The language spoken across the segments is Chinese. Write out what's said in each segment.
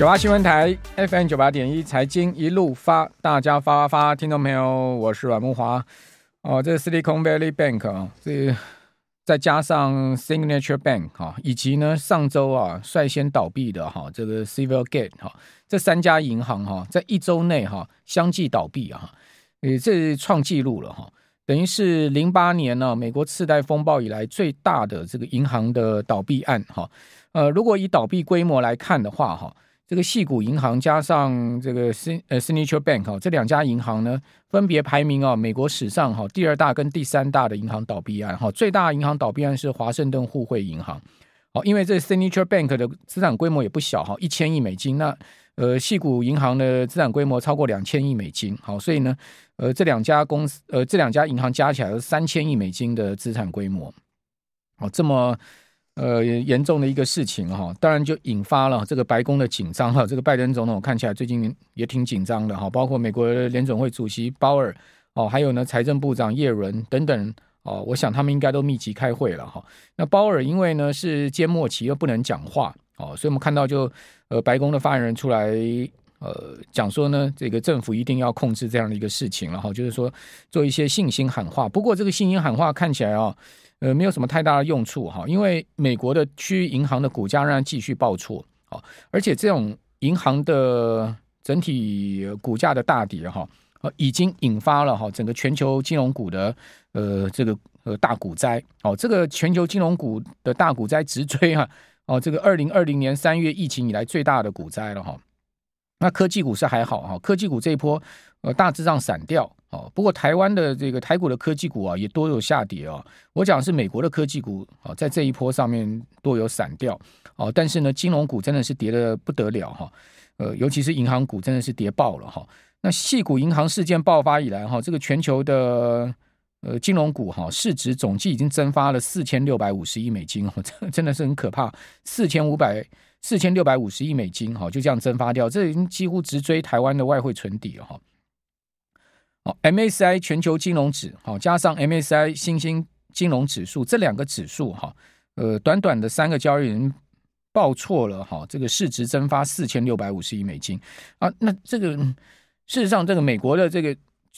九八新闻台 FM 九八点一财经一路发，大家发发发，听众朋友，我是阮木华。哦，这是 Silicon Valley Bank 啊，这再加上 Signature Bank 哈，以及呢上周啊率先倒闭的哈这个 Silvergate 哈，这三家银行哈在一周内哈相继倒闭啊，也这创纪录了哈，等于是零八年呢美国次贷风暴以来最大的这个银行的倒闭案哈。呃，如果以倒闭规模来看的话哈。这个矽谷银行加上这个 Sin 呃 Signature Bank 哈，这两家银行呢，分别排名啊美国史上哈第二大跟第三大的银行倒闭案哈。最大银行倒闭案是华盛顿互惠银行，好，因为这 Signature Bank 的资产规模也不小哈，一千亿美金。那呃矽谷银行的资产规模超过两千亿美金，好，所以呢，呃这两家公司呃这两家银行加起来是三千亿美金的资产规模，哦这么。呃，严重的一个事情哈，当然就引发了这个白宫的紧张哈。这个拜登总统看起来最近也挺紧张的哈，包括美国联总会主席鲍尔哦，还有呢财政部长叶伦等等哦，我想他们应该都密集开会了哈。那鲍尔因为呢是缄默期又不能讲话哦，所以我们看到就呃白宫的发言人出来呃讲说呢，这个政府一定要控制这样的一个事情了哈，就是说做一些信心喊话。不过这个信心喊话看起来啊。呃，没有什么太大的用处哈，因为美国的区域银行的股价仍然继续报错啊，而且这种银行的整体股价的大跌哈，已经引发了哈整个全球金融股的呃这个呃大股灾哦，这个全球金融股的大股灾直追哈哦，这个二零二零年三月疫情以来最大的股灾了哈。那科技股是还好哈，科技股这一波呃大致上散掉。哦，不过台湾的这个台股的科技股啊，也多有下跌哦。我讲是美国的科技股啊，在这一波上面多有散掉哦。但是呢，金融股真的是跌得不得了哈。呃，尤其是银行股真的是跌爆了哈。那细股银行事件爆发以来哈，这个全球的呃金融股哈市值总计已经蒸发了四千六百五十亿美金哦，这 真的是很可怕，四千五百四千六百五十亿美金哈，就这样蒸发掉，这已经几乎直追台湾的外汇存底了哈。哦，M S I 全球金融指，好加上 M S I 新兴金融指数这两个指数，哈，呃，短短的三个交易日报错了，哈，这个市值蒸发四千六百五十亿美金啊，那这个事实上，这个美国的这个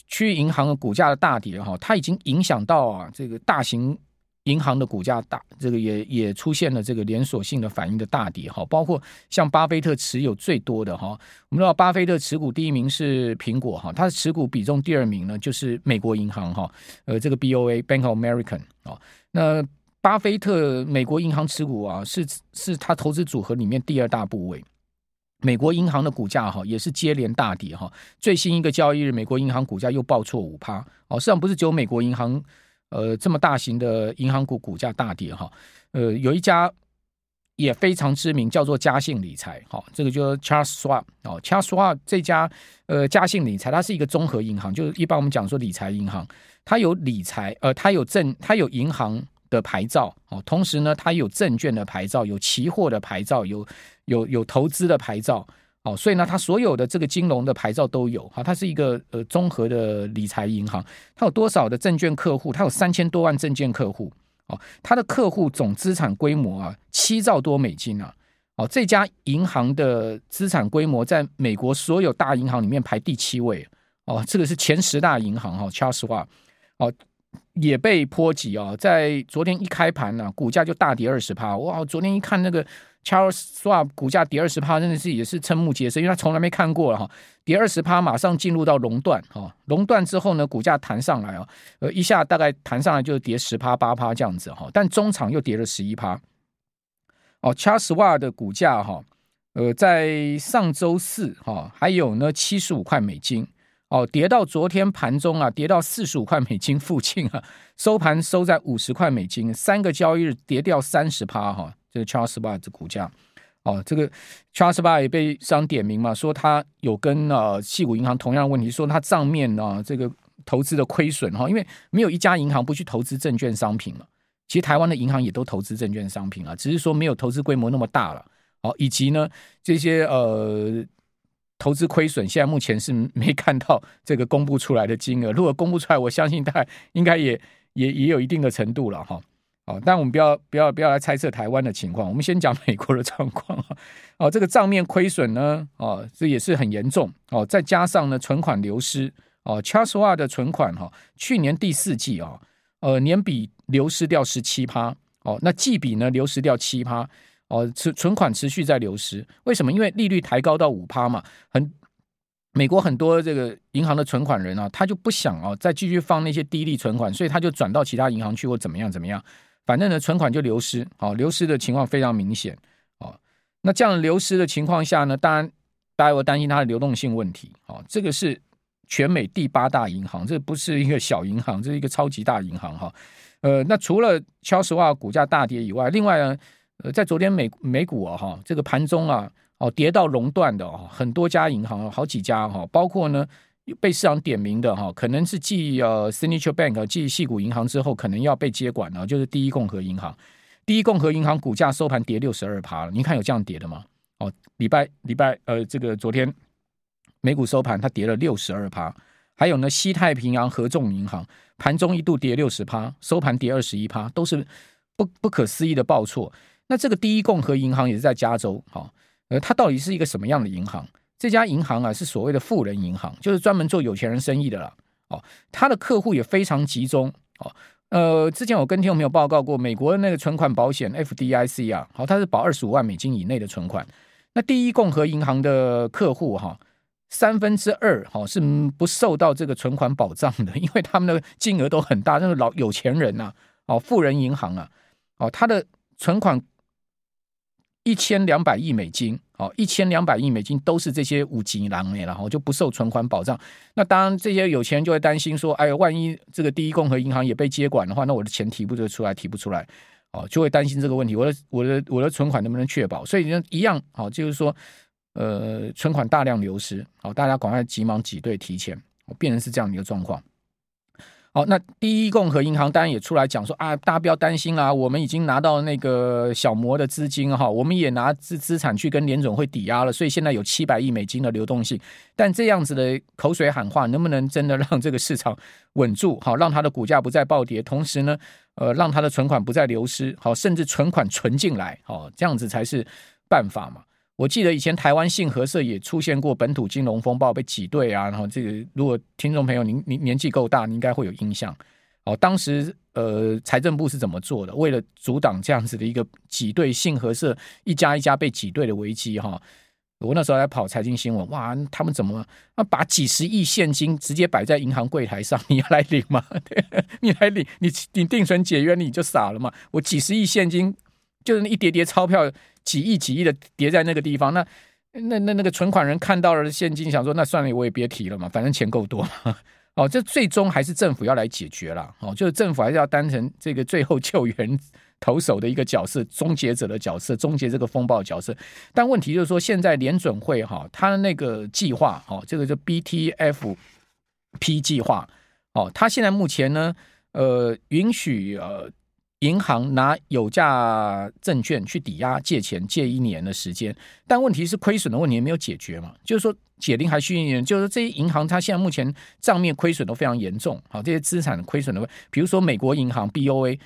区域银行的股价的大跌，哈，它已经影响到啊，这个大型。银行的股价大，这个也也出现了这个连锁性的反应的大跌哈，包括像巴菲特持有最多的哈，我们知道巴菲特持股第一名是苹果哈，他的持股比重第二名呢就是美国银行哈，呃这个 BOA Bank of America 啊，那巴菲特美国银行持股啊是是他投资组合里面第二大部位，美国银行的股价哈也是接连大跌哈，最新一个交易日美国银行股价又报错五趴哦，实际上不是只有美国银行。呃，这么大型的银行股股价大跌哈，呃，有一家也非常知名，叫做嘉信理财，哈，这个就 Charles Schwab 哦，Charles Schwab 这家呃嘉信理财，它是一个综合银行，就是一般我们讲说理财银行，它有理财，呃，它有证，它有银行的牌照，哦，同时呢，它有证券的牌照，有期货的牌照，有有有投资的牌照。哦，所以呢，它所有的这个金融的牌照都有哈，它是一个呃综合的理财银行。它有多少的证券客户？它有三千多万证券客户。哦，它的客户总资产规模啊，七兆多美金啊。哦，这家银行的资产规模在美国所有大银行里面排第七位。哦，这个是前十大银行哈说实话哦，也被波及啊，在昨天一开盘呢，股价就大跌二十趴。哇，昨天一看那个。Charles Schwab 股价跌二十趴，真的是也是瞠目结舌，因为他从来没看过了哈，跌二十趴，马上进入到熔断哈，熔断之后呢，股价弹上来啊，呃，一下大概弹上来就跌十趴八趴这样子哈，但中场又跌了十一趴。哦，Charles Schwab 的股价哈，呃，在上周四哈，还有呢七十五块美金哦，跌到昨天盘中啊，跌到四十五块美金附近啊，收盘收在五十块美金，三个交易日跌掉三十趴哈。这个 Charles Schwab 的股价，哦，这个 Charles Schwab 也被商点名嘛，说他有跟呃矽谷银行同样的问题，说他账面呢这个投资的亏损哈，因为没有一家银行不去投资证券商品嘛。其实台湾的银行也都投资证券商品啊，只是说没有投资规模那么大了。哦，以及呢这些呃投资亏损，现在目前是没看到这个公布出来的金额。如果公布出来，我相信大概应该也也也有一定的程度了哈。好，但我们不要不要不要来猜测台湾的情况，我们先讲美国的状况啊。哦，这个账面亏损呢，哦，这也是很严重哦。再加上呢，存款流失哦 c h a r l e s w a 的存款哈，去年第四季啊，呃，年比流失掉十七趴哦，那季比呢流失掉七趴哦，存存款持续在流失，为什么？因为利率抬高到五趴嘛，很。美国很多这个银行的存款人啊，他就不想啊再继续放那些低利存款，所以他就转到其他银行去或怎么样怎么样，反正呢存款就流失，好，流失的情况非常明显，哦，那这样流失的情况下呢，当然大家会担心它的流动性问题，哦，这个是全美第八大银行，这不是一个小银行，这是一个超级大银行哈，呃，那除了乔石化股价大跌以外，另外呢，呃，在昨天美美股啊哈，这个盘中啊。哦，跌到熔断的哦，很多家银行，好几家哈，包括呢被市场点名的哈，可能是继呃 Signature Bank 继矽谷银行之后，可能要被接管了，就是第一共和银行。第一共和银行股价收盘跌六十二趴了，您看有这样跌的吗？哦，礼拜礼拜呃，这个昨天美股收盘它跌了六十二趴，还有呢西太平洋合众银行盘中一度跌六十趴，收盘跌二十一趴，都是不不可思议的报错。那这个第一共和银行也是在加州，哈。呃，它到底是一个什么样的银行？这家银行啊，是所谓的富人银行，就是专门做有钱人生意的啦。哦，他的客户也非常集中。哦，呃，之前我跟听众朋友报告过，美国的那个存款保险 FDIC 啊，好，它是保二十五万美金以内的存款。那第一共和银行的客户哈，三分之二哈是不受到这个存款保障的，因为他们的金额都很大，那是老有钱人呐，哦，富人银行啊，哦，他的存款。一千两百亿美金，哦，一千两百亿美金都是这些五级狼然后就不受存款保障。那当然，这些有钱人就会担心说，哎呀，万一这个第一共和银行也被接管的话，那我的钱提不出来，提不出来，哦，就会担心这个问题。我的我的我的存款能不能确保？所以呢，一样，好，就是说，呃，存款大量流失，好，大家赶快急忙挤兑提钱，变成是这样的一个状况。好，那第一共和银行当然也出来讲说啊，大家不要担心啦，我们已经拿到那个小摩的资金哈，我们也拿资资产去跟联总会抵押了，所以现在有七百亿美金的流动性。但这样子的口水喊话，能不能真的让这个市场稳住？好，让它的股价不再暴跌，同时呢，呃，让它的存款不再流失，好，甚至存款存进来，好，这样子才是办法嘛。我记得以前台湾信合社也出现过本土金融风暴，被挤兑啊，然后这个如果听众朋友您您年纪够大，您应该会有印象。哦，当时呃财政部是怎么做的？为了阻挡这样子的一个挤兑信合社一家一家被挤兑的危机哈，我那时候在跑财经新闻，哇，他们怎么啊把几十亿现金直接摆在银行柜台上？你要来领吗？你来领，你你定存解约你就傻了嘛？我几十亿现金就是那一叠叠钞票。几亿几亿的叠在那个地方，那那那那个存款人看到了现金，想说那算了，我也别提了嘛，反正钱够多嘛。哦，这最终还是政府要来解决了。哦，就是政府还是要当成这个最后救援投手的一个角色，终结者的角色，终结这个风暴的角色。但问题就是说，现在联准会哈，他的那个计划，哦，这个叫 BTFP 计划，哦，他现在目前呢，呃，允许呃。银行拿有价证券去抵押借钱，借一年的时间，但问题是亏损的问题没有解决嘛？就是说解铃还须系铃人，就是说这些银行它现在目前账面亏损都非常严重，好，这些资产亏损的，比如说美国银行 BOA，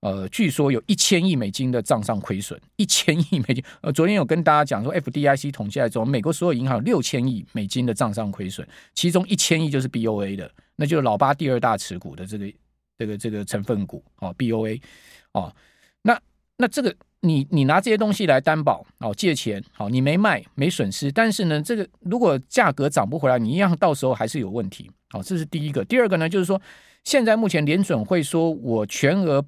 呃，据说有一千亿美金的账上亏损，一千亿美金。呃，昨天有跟大家讲说，FDIC 统计来说，美国所有银行六千亿美金的账上亏损，其中一千亿就是 BOA 的，那就是老八第二大持股的这个。这个这个成分股哦，BOA 哦，那那这个你你拿这些东西来担保哦，借钱好，你没卖没损失，但是呢，这个如果价格涨不回来，你一样到时候还是有问题。好，这是第一个。第二个呢，就是说现在目前联准会说我全额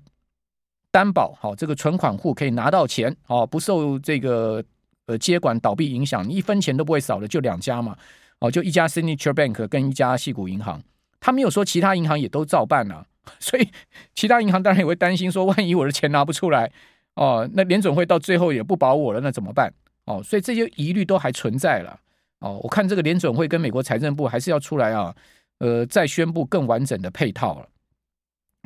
担保好，这个存款户可以拿到钱哦，不受这个呃接管倒闭影响，你一分钱都不会少的，就两家嘛哦，就一家 Signature Bank 跟一家矽谷银行，他没有说其他银行也都照办啊。所以，其他银行当然也会担心，说万一我的钱拿不出来，哦，那联准会到最后也不保我了，那怎么办？哦，所以这些疑虑都还存在了。哦，我看这个联准会跟美国财政部还是要出来啊，呃，再宣布更完整的配套了，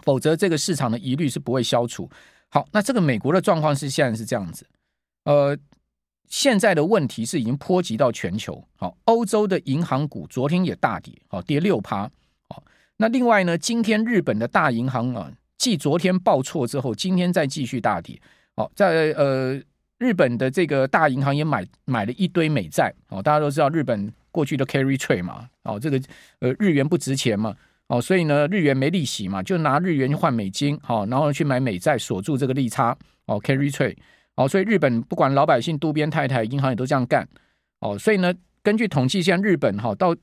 否则这个市场的疑虑是不会消除。好，那这个美国的状况是现在是这样子，呃，现在的问题是已经波及到全球。好，欧洲的银行股昨天也大跌，好，跌六趴。那另外呢，今天日本的大银行啊，继昨天报错之后，今天再继续大跌。好，在呃日本的这个大银行也买买了一堆美债。哦，大家都知道日本过去的 carry trade 嘛，哦，这个呃日元不值钱嘛，哦，所以呢日元没利息嘛，就拿日元去换美金，好，然后去买美债锁住这个利差，哦，carry trade，哦，所以日本不管老百姓、渡边太太、银行也都这样干，哦，所以呢，根据统计，现在日本哈到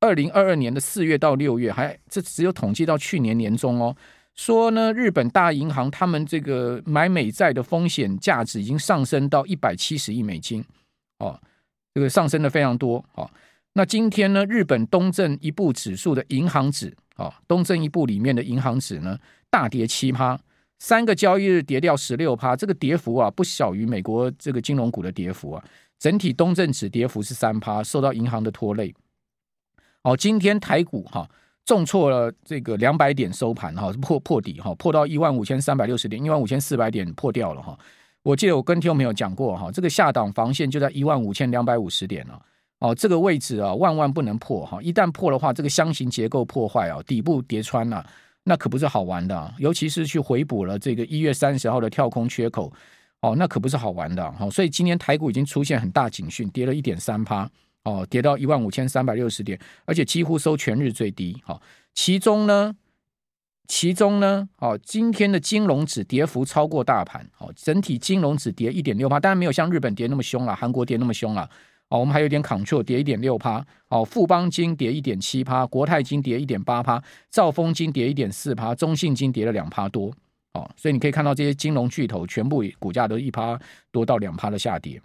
二零二二年的四月到六月，还这只有统计到去年年中哦。说呢，日本大银行他们这个买美债的风险价值已经上升到一百七十亿美金，哦，这个上升的非常多。哦，那今天呢，日本东证一部指数的银行指，哦，东证一部里面的银行指呢，大跌七趴，三个交易日跌掉十六趴，这个跌幅啊，不小于美国这个金融股的跌幅啊。整体东证指跌幅是三趴，受到银行的拖累。哦，今天台股哈。重挫了这个两百点收盘哈，破破底哈，破到一万五千三百六十点，一万五千四百点破掉了哈。我记得我跟听众朋友讲过哈，这个下档防线就在一万五千两百五十点了哦，这个位置啊万万不能破哈，一旦破的话，这个箱型结构破坏啊，底部跌穿了，那可不是好玩的，尤其是去回补了这个一月三十号的跳空缺口哦，那可不是好玩的哈。所以今天台股已经出现很大警讯，跌了一点三趴。哦，跌到一万五千三百六十点，而且几乎收全日最低。好，其中呢，其中呢，哦，今天的金融指跌幅超过大盘。好，整体金融指跌一点六趴，当然没有像日本跌那么凶了，韩国跌那么凶了。哦，我们还有点 control 跌一点六趴。哦，富邦金跌一点七趴，国泰金跌一点八趴，兆丰金跌一点四趴，中信金跌了两趴多。哦，所以你可以看到这些金融巨头全部股价都一趴多到两趴的下跌。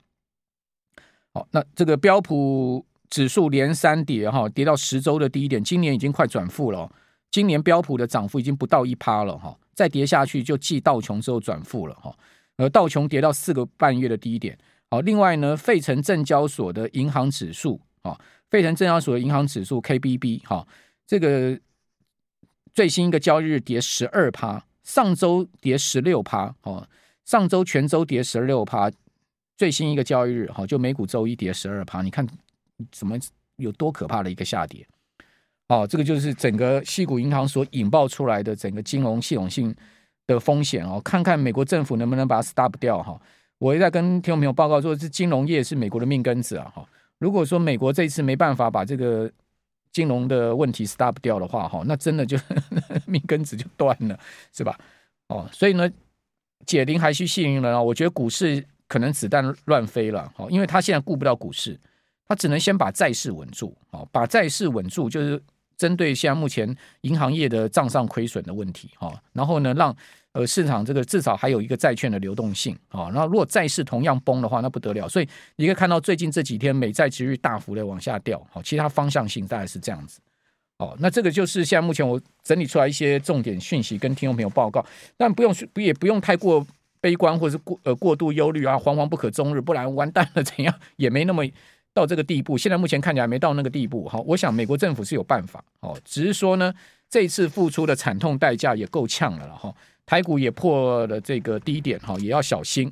好，那这个标普指数连三跌哈，跌到十周的低点，今年已经快转负了。今年标普的涨幅已经不到一趴了哈，再跌下去就继道琼之后转负了哈。而道琼跌到四个半月的低点。好，另外呢，费城证交所的银行指数啊，费城证交所的银行指数 KBB 哈，这个最新一个交易日跌十二趴，上周跌十六趴哦，上周全周跌十六趴。最新一个交易日，哈，就美股周一跌十二趴，你看怎么有多可怕的一个下跌？哦，这个就是整个西谷银行所引爆出来的整个金融系统性的风险哦。看看美国政府能不能把它 stop 掉哈。我也在跟听众朋友报告说，是金融业是美国的命根子啊哈。如果说美国这次没办法把这个金融的问题 stop 掉的话哈，那真的就 命根子就断了，是吧？哦，所以呢，解铃还须系铃人啊。我觉得股市。可能子弹乱飞了，好，因为他现在顾不到股市，他只能先把债市稳住，好，把债市稳住，就是针对现在目前银行业的账上亏损的问题，哈，然后呢，让呃市场这个至少还有一个债券的流动性，啊，然后如果债市同样崩的话，那不得了，所以你可以看到最近这几天美债殖率大幅的往下掉，好，其他方向性大概是这样子，哦，那这个就是现在目前我整理出来一些重点讯息跟听众朋友报告，但不用不也不用太过。悲观或者是过呃过度忧虑啊，惶惶不可终日，不然完蛋了怎样？也没那么到这个地步。现在目前看起来没到那个地步。好，我想美国政府是有办法。哦，只是说呢，这次付出的惨痛代价也够呛了了哈。台股也破了这个低点哈，也要小心